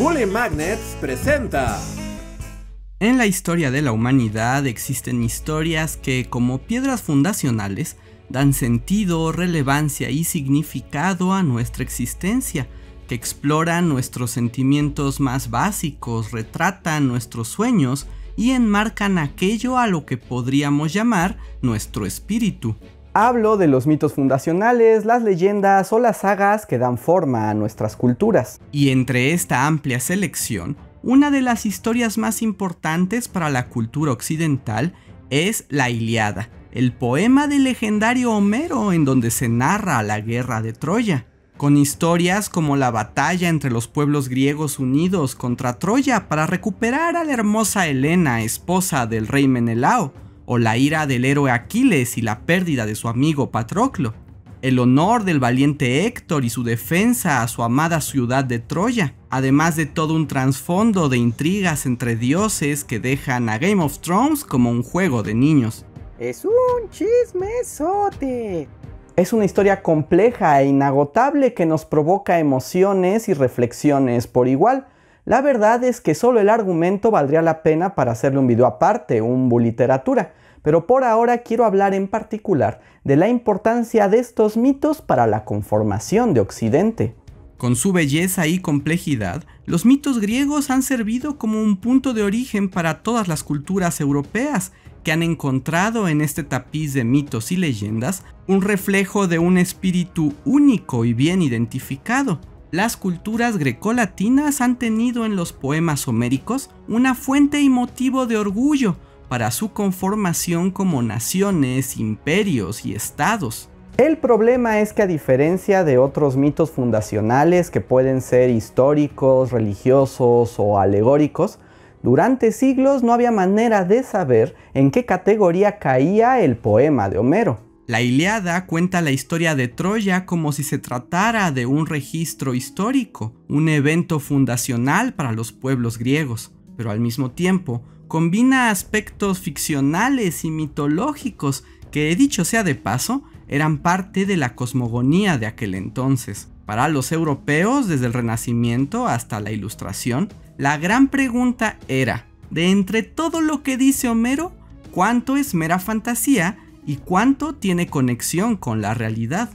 Bully Magnets presenta. En la historia de la humanidad existen historias que, como piedras fundacionales, dan sentido, relevancia y significado a nuestra existencia, que exploran nuestros sentimientos más básicos, retratan nuestros sueños y enmarcan aquello a lo que podríamos llamar nuestro espíritu. Hablo de los mitos fundacionales, las leyendas o las sagas que dan forma a nuestras culturas. Y entre esta amplia selección, una de las historias más importantes para la cultura occidental es la Iliada, el poema del legendario Homero en donde se narra la guerra de Troya, con historias como la batalla entre los pueblos griegos unidos contra Troya para recuperar a la hermosa Helena, esposa del rey Menelao, o la ira del héroe Aquiles y la pérdida de su amigo Patroclo, el honor del valiente Héctor y su defensa a su amada ciudad de Troya, además de todo un trasfondo de intrigas entre dioses que dejan a Game of Thrones como un juego de niños. Es un chismesote. Es una historia compleja e inagotable que nos provoca emociones y reflexiones por igual. La verdad es que solo el argumento valdría la pena para hacerle un video aparte, un literatura pero por ahora quiero hablar en particular de la importancia de estos mitos para la conformación de Occidente. Con su belleza y complejidad, los mitos griegos han servido como un punto de origen para todas las culturas europeas, que han encontrado en este tapiz de mitos y leyendas un reflejo de un espíritu único y bien identificado. Las culturas grecolatinas han tenido en los poemas homéricos una fuente y motivo de orgullo, para su conformación como naciones, imperios y estados. El problema es que a diferencia de otros mitos fundacionales que pueden ser históricos, religiosos o alegóricos, durante siglos no había manera de saber en qué categoría caía el poema de Homero. La Iliada cuenta la historia de Troya como si se tratara de un registro histórico, un evento fundacional para los pueblos griegos, pero al mismo tiempo combina aspectos ficcionales y mitológicos que, dicho sea de paso, eran parte de la cosmogonía de aquel entonces. Para los europeos, desde el Renacimiento hasta la Ilustración, la gran pregunta era, de entre todo lo que dice Homero, ¿cuánto es mera fantasía y cuánto tiene conexión con la realidad?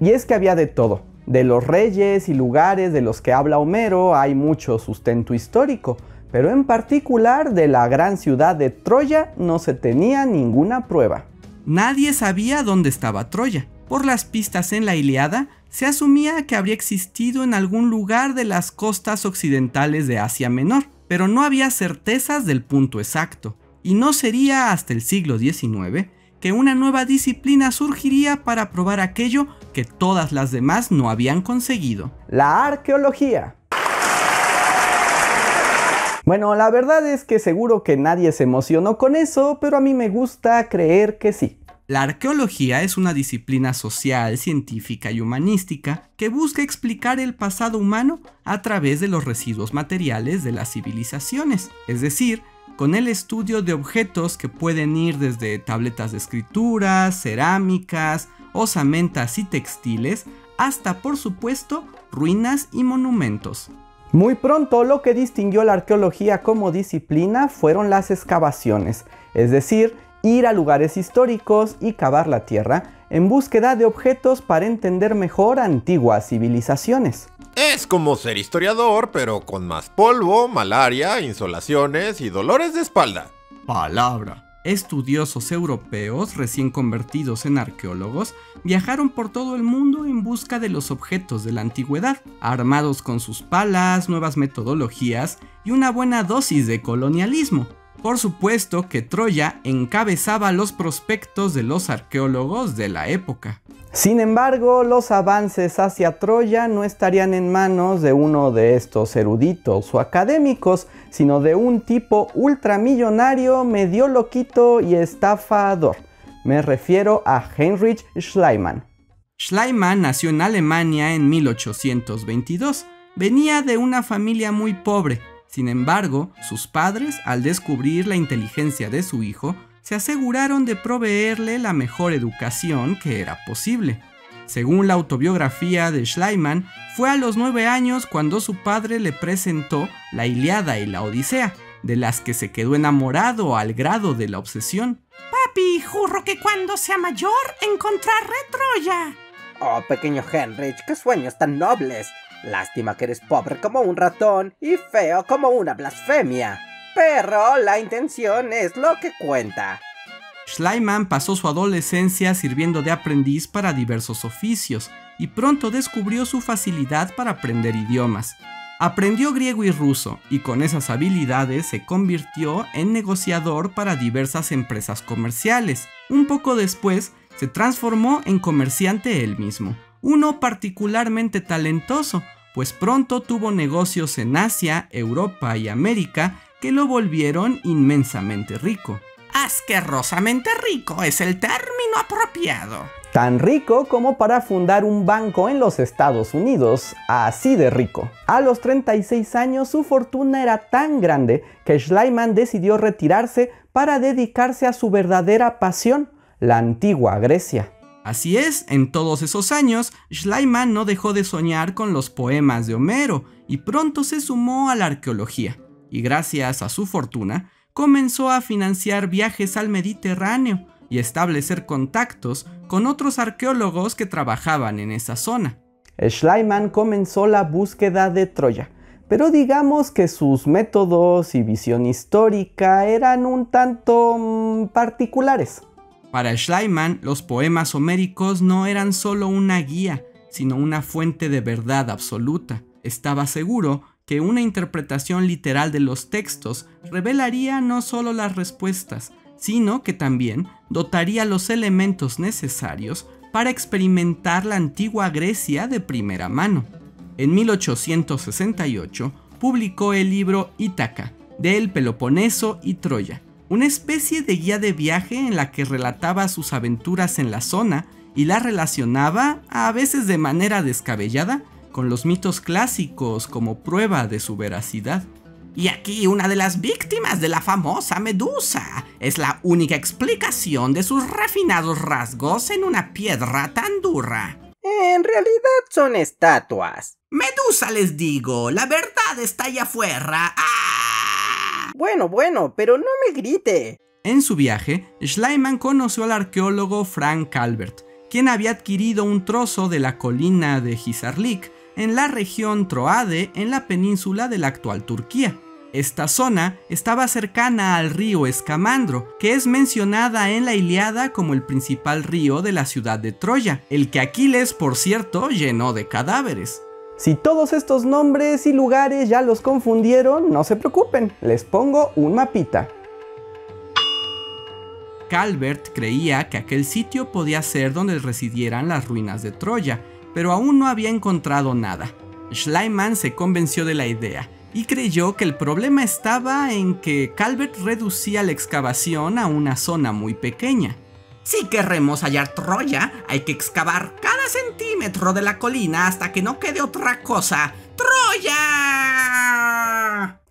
Y es que había de todo. De los reyes y lugares de los que habla Homero hay mucho sustento histórico, pero en particular de la gran ciudad de Troya no se tenía ninguna prueba. Nadie sabía dónde estaba Troya. Por las pistas en la Iliada, se asumía que habría existido en algún lugar de las costas occidentales de Asia Menor, pero no había certezas del punto exacto. Y no sería hasta el siglo XIX que una nueva disciplina surgiría para probar aquello que todas las demás no habían conseguido. La arqueología. Bueno, la verdad es que seguro que nadie se emocionó con eso, pero a mí me gusta creer que sí. La arqueología es una disciplina social, científica y humanística que busca explicar el pasado humano a través de los residuos materiales de las civilizaciones, es decir, con el estudio de objetos que pueden ir desde tabletas de escritura, cerámicas, osamentas y textiles, hasta por supuesto ruinas y monumentos. Muy pronto lo que distinguió la arqueología como disciplina fueron las excavaciones, es decir, ir a lugares históricos y cavar la tierra en búsqueda de objetos para entender mejor antiguas civilizaciones. Es como ser historiador, pero con más polvo, malaria, insolaciones y dolores de espalda. Palabra. Estudiosos europeos, recién convertidos en arqueólogos, viajaron por todo el mundo en busca de los objetos de la antigüedad, armados con sus palas, nuevas metodologías y una buena dosis de colonialismo. Por supuesto que Troya encabezaba los prospectos de los arqueólogos de la época. Sin embargo, los avances hacia Troya no estarían en manos de uno de estos eruditos o académicos, sino de un tipo ultramillonario, medio loquito y estafador. Me refiero a Heinrich Schliemann. Schliemann nació en Alemania en 1822. Venía de una familia muy pobre. Sin embargo, sus padres, al descubrir la inteligencia de su hijo, se aseguraron de proveerle la mejor educación que era posible. Según la autobiografía de Schleiman, fue a los nueve años cuando su padre le presentó la Iliada y la Odisea, de las que se quedó enamorado al grado de la obsesión. Papi, juro que cuando sea mayor encontraré Troya. Oh, pequeño Henrich, qué sueños tan nobles. Lástima que eres pobre como un ratón y feo como una blasfemia. Pero la intención es lo que cuenta. Schleiman pasó su adolescencia sirviendo de aprendiz para diversos oficios y pronto descubrió su facilidad para aprender idiomas. Aprendió griego y ruso y con esas habilidades se convirtió en negociador para diversas empresas comerciales. Un poco después se transformó en comerciante él mismo, uno particularmente talentoso, pues pronto tuvo negocios en Asia, Europa y América que lo volvieron inmensamente rico. Asquerosamente rico es el término apropiado. Tan rico como para fundar un banco en los Estados Unidos, así de rico. A los 36 años su fortuna era tan grande que Schleiman decidió retirarse para dedicarse a su verdadera pasión, la antigua Grecia. Así es, en todos esos años, Schleiman no dejó de soñar con los poemas de Homero y pronto se sumó a la arqueología. Y gracias a su fortuna, comenzó a financiar viajes al Mediterráneo y establecer contactos con otros arqueólogos que trabajaban en esa zona. Schleiman comenzó la búsqueda de Troya, pero digamos que sus métodos y visión histórica eran un tanto mm, particulares. Para Schleiman, los poemas homéricos no eran solo una guía, sino una fuente de verdad absoluta. Estaba seguro que una interpretación literal de los textos revelaría no solo las respuestas, sino que también dotaría los elementos necesarios para experimentar la antigua Grecia de primera mano. En 1868 publicó el libro Ítaca, del Peloponeso y Troya, una especie de guía de viaje en la que relataba sus aventuras en la zona y la relacionaba, a veces de manera descabellada, con los mitos clásicos como prueba de su veracidad. Y aquí una de las víctimas de la famosa Medusa es la única explicación de sus refinados rasgos en una piedra tan dura. En realidad son estatuas. Medusa les digo, la verdad está allá afuera. ¡Ah! Bueno, bueno, pero no me grite. En su viaje, Schleiman conoció al arqueólogo Frank Calvert, quien había adquirido un trozo de la colina de Hisarlik en la región Troade en la península de la actual Turquía. Esta zona estaba cercana al río Escamandro, que es mencionada en la Iliada como el principal río de la ciudad de Troya, el que Aquiles, por cierto, llenó de cadáveres. Si todos estos nombres y lugares ya los confundieron, no se preocupen, les pongo un mapita. Calvert creía que aquel sitio podía ser donde residieran las ruinas de Troya, pero aún no había encontrado nada. Schleiman se convenció de la idea y creyó que el problema estaba en que Calvert reducía la excavación a una zona muy pequeña. Si queremos hallar Troya, hay que excavar cada centímetro de la colina hasta que no quede otra cosa. ¡Troya!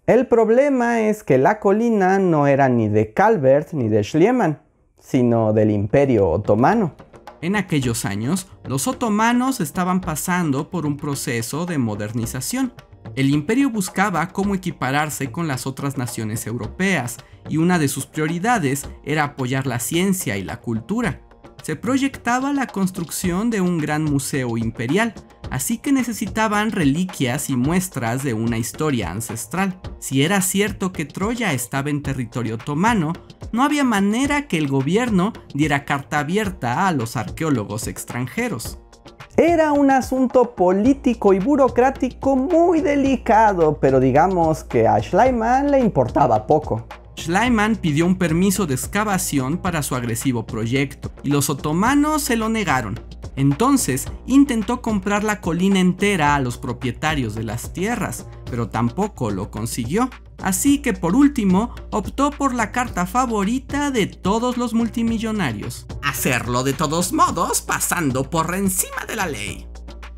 El problema es que la colina no era ni de Calvert ni de Schliemann, sino del Imperio Otomano. En aquellos años, los otomanos estaban pasando por un proceso de modernización. El imperio buscaba cómo equipararse con las otras naciones europeas y una de sus prioridades era apoyar la ciencia y la cultura. Se proyectaba la construcción de un gran museo imperial, así que necesitaban reliquias y muestras de una historia ancestral. Si era cierto que Troya estaba en territorio otomano, no había manera que el gobierno diera carta abierta a los arqueólogos extranjeros. Era un asunto político y burocrático muy delicado, pero digamos que a Schleiman le importaba poco. Schleiman pidió un permiso de excavación para su agresivo proyecto y los otomanos se lo negaron. Entonces intentó comprar la colina entera a los propietarios de las tierras, pero tampoco lo consiguió. Así que por último optó por la carta favorita de todos los multimillonarios. Hacerlo de todos modos pasando por encima de la ley.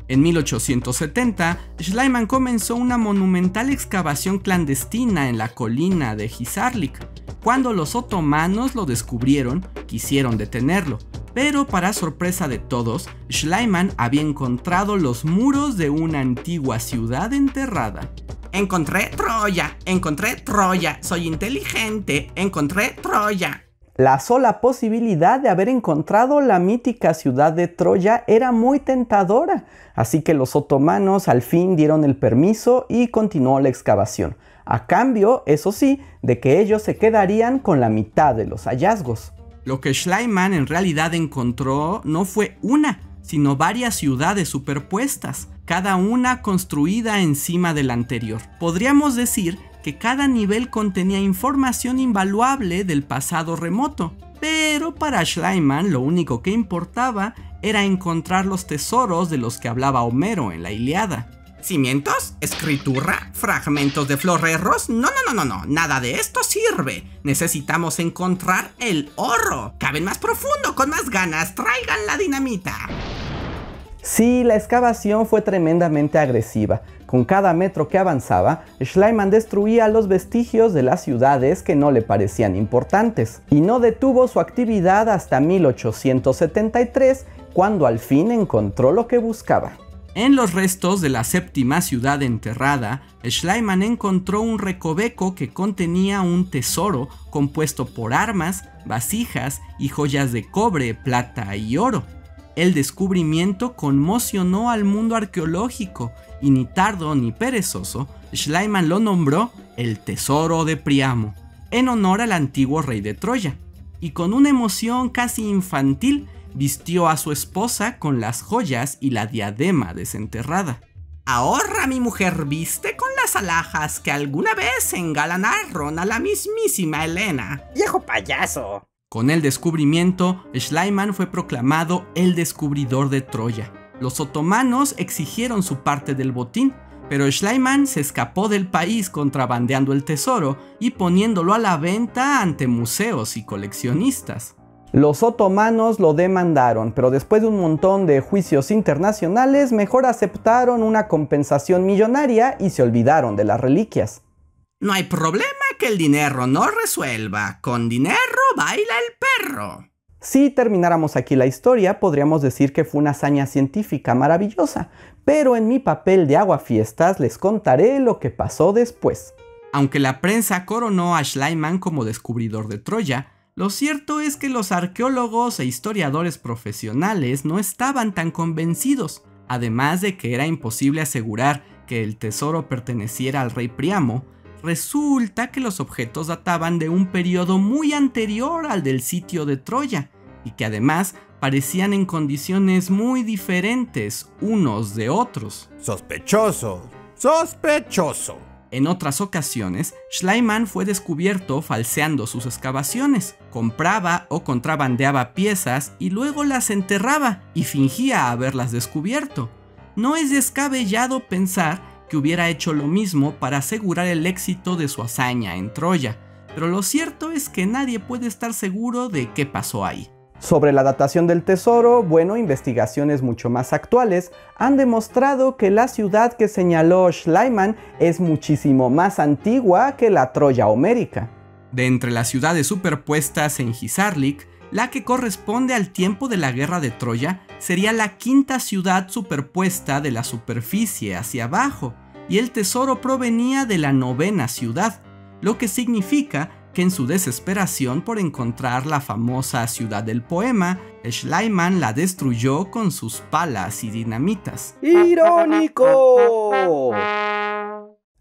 En 1870, Schleiman comenzó una monumental excavación clandestina en la colina de Hisarlik. Cuando los otomanos lo descubrieron, quisieron detenerlo, Pero para sorpresa de todos, Schleiman había encontrado los muros de una antigua ciudad enterrada. Encontré Troya, encontré Troya, soy inteligente, encontré Troya. La sola posibilidad de haber encontrado la mítica ciudad de Troya era muy tentadora, así que los otomanos al fin dieron el permiso y continuó la excavación, a cambio, eso sí, de que ellos se quedarían con la mitad de los hallazgos. Lo que Schleiman en realidad encontró no fue una, sino varias ciudades superpuestas, cada una construida encima de la anterior. Podríamos decir que cada nivel contenía información invaluable del pasado remoto, pero para Schleiman lo único que importaba era encontrar los tesoros de los que hablaba Homero en la Iliada. ¿Cimientos? ¿Escritura? ¿Fragmentos de florerros? No, no, no, no, no, nada de esto sirve. Necesitamos encontrar el oro. Caben más profundo, con más ganas. Traigan la dinamita. Sí, la excavación fue tremendamente agresiva. Con cada metro que avanzaba, Schleiman destruía los vestigios de las ciudades que no le parecían importantes, y no detuvo su actividad hasta 1873, cuando al fin encontró lo que buscaba. En los restos de la séptima ciudad enterrada, Schleiman encontró un recoveco que contenía un tesoro compuesto por armas, vasijas y joyas de cobre, plata y oro. El descubrimiento conmocionó al mundo arqueológico y ni tardo ni perezoso, Schleiman lo nombró el Tesoro de Priamo, en honor al antiguo rey de Troya, y con una emoción casi infantil vistió a su esposa con las joyas y la diadema desenterrada. Ahora mi mujer viste con las alhajas que alguna vez engalanaron a la mismísima Helena. ¡Viejo payaso! Con el descubrimiento, Schleiman fue proclamado el descubridor de Troya. Los otomanos exigieron su parte del botín, pero Schleiman se escapó del país contrabandeando el tesoro y poniéndolo a la venta ante museos y coleccionistas. Los otomanos lo demandaron, pero después de un montón de juicios internacionales, mejor aceptaron una compensación millonaria y se olvidaron de las reliquias. No hay problema que el dinero no resuelva. Con dinero baila el perro. Si termináramos aquí la historia, podríamos decir que fue una hazaña científica maravillosa, pero en mi papel de aguafiestas les contaré lo que pasó después. Aunque la prensa coronó a Schleiman como descubridor de Troya, lo cierto es que los arqueólogos e historiadores profesionales no estaban tan convencidos, además de que era imposible asegurar que el tesoro perteneciera al rey Priamo, resulta que los objetos databan de un periodo muy anterior al del sitio de Troya, y que además parecían en condiciones muy diferentes unos de otros. Sospechoso, sospechoso. En otras ocasiones, Schleiman fue descubierto falseando sus excavaciones. Compraba o contrabandeaba piezas y luego las enterraba y fingía haberlas descubierto. No es descabellado pensar que hubiera hecho lo mismo para asegurar el éxito de su hazaña en Troya, pero lo cierto es que nadie puede estar seguro de qué pasó ahí. Sobre la datación del tesoro, bueno, investigaciones mucho más actuales han demostrado que la ciudad que señaló Schleiman es muchísimo más antigua que la Troya homérica. De entre las ciudades superpuestas en Hisarlik, la que corresponde al tiempo de la guerra de Troya sería la quinta ciudad superpuesta de la superficie hacia abajo, y el tesoro provenía de la novena ciudad, lo que significa que en su desesperación por encontrar la famosa ciudad del poema, Schleiman la destruyó con sus palas y dinamitas. ¡Irónico!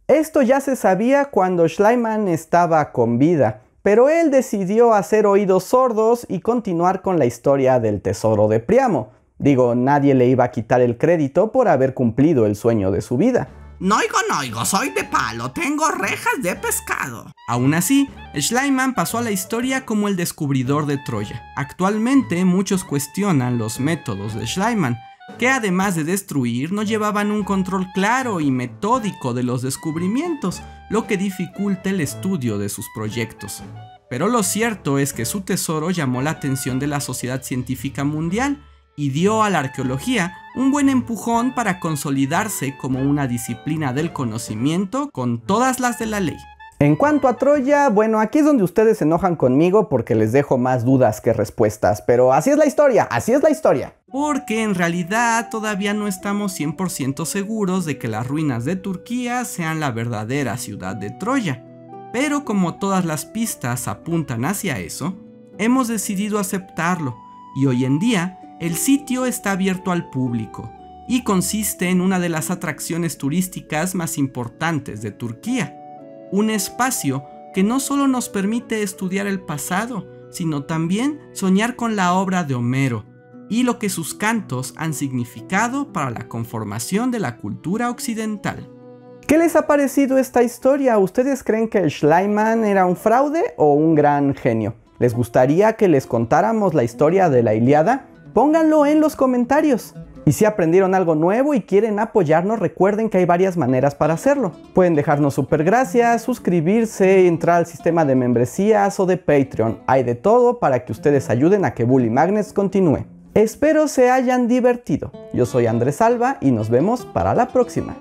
Esto ya se sabía cuando Schleiman estaba con vida, pero él decidió hacer oídos sordos y continuar con la historia del tesoro de Priamo. Digo, nadie le iba a quitar el crédito por haber cumplidido el sueño de su vida. Noigo, noigo, soy de palo, tengo rejas de pescado. Aún así, Schleiman pasó a la historia como el descubridor de Troya. Actualmente muchos cuestionan los métodos de Schleiman, que además de destruir no llevaban un control claro y metódico de los descubrimientos, lo que dificulta el estudio de sus proyectos. Pero lo cierto es que su tesoro llamó la atención de la sociedad científica mundial, y dio a la arqueología un buen empujón para consolidarse como una disciplina del conocimiento con todas las de la ley. En cuanto a Troya, bueno, aquí es donde ustedes se enojan conmigo porque les dejo más dudas que respuestas, pero así es la historia, así es la historia. Porque en realidad todavía no estamos 100% seguros de que las ruinas de Turquía sean la verdadera ciudad de Troya. Pero como todas las pistas apuntan hacia eso, hemos decidido aceptarlo y hoy en día el sitio está abierto al público y consiste en una de las atracciones turísticas más importantes de Turquía. Un espacio que no solo nos permite estudiar el pasado, sino también soñar con la obra de Homero y lo que sus cantos han significado para la conformación de la cultura occidental. ¿Qué les ha parecido esta historia? ¿Ustedes creen que Schleiman era un fraude o un gran genio? ¿Les gustaría que les contáramos la historia de la Iliada? Pónganlo en los comentarios. Y si aprendieron algo nuevo y quieren apoyarnos, recuerden que hay varias maneras para hacerlo. Pueden dejarnos super gracias, suscribirse, entrar al sistema de membresías o de Patreon. Hay de todo para que ustedes ayuden a que Bully Magnets continúe. Espero se hayan divertido. Yo soy Andrés Alba y nos vemos para la próxima.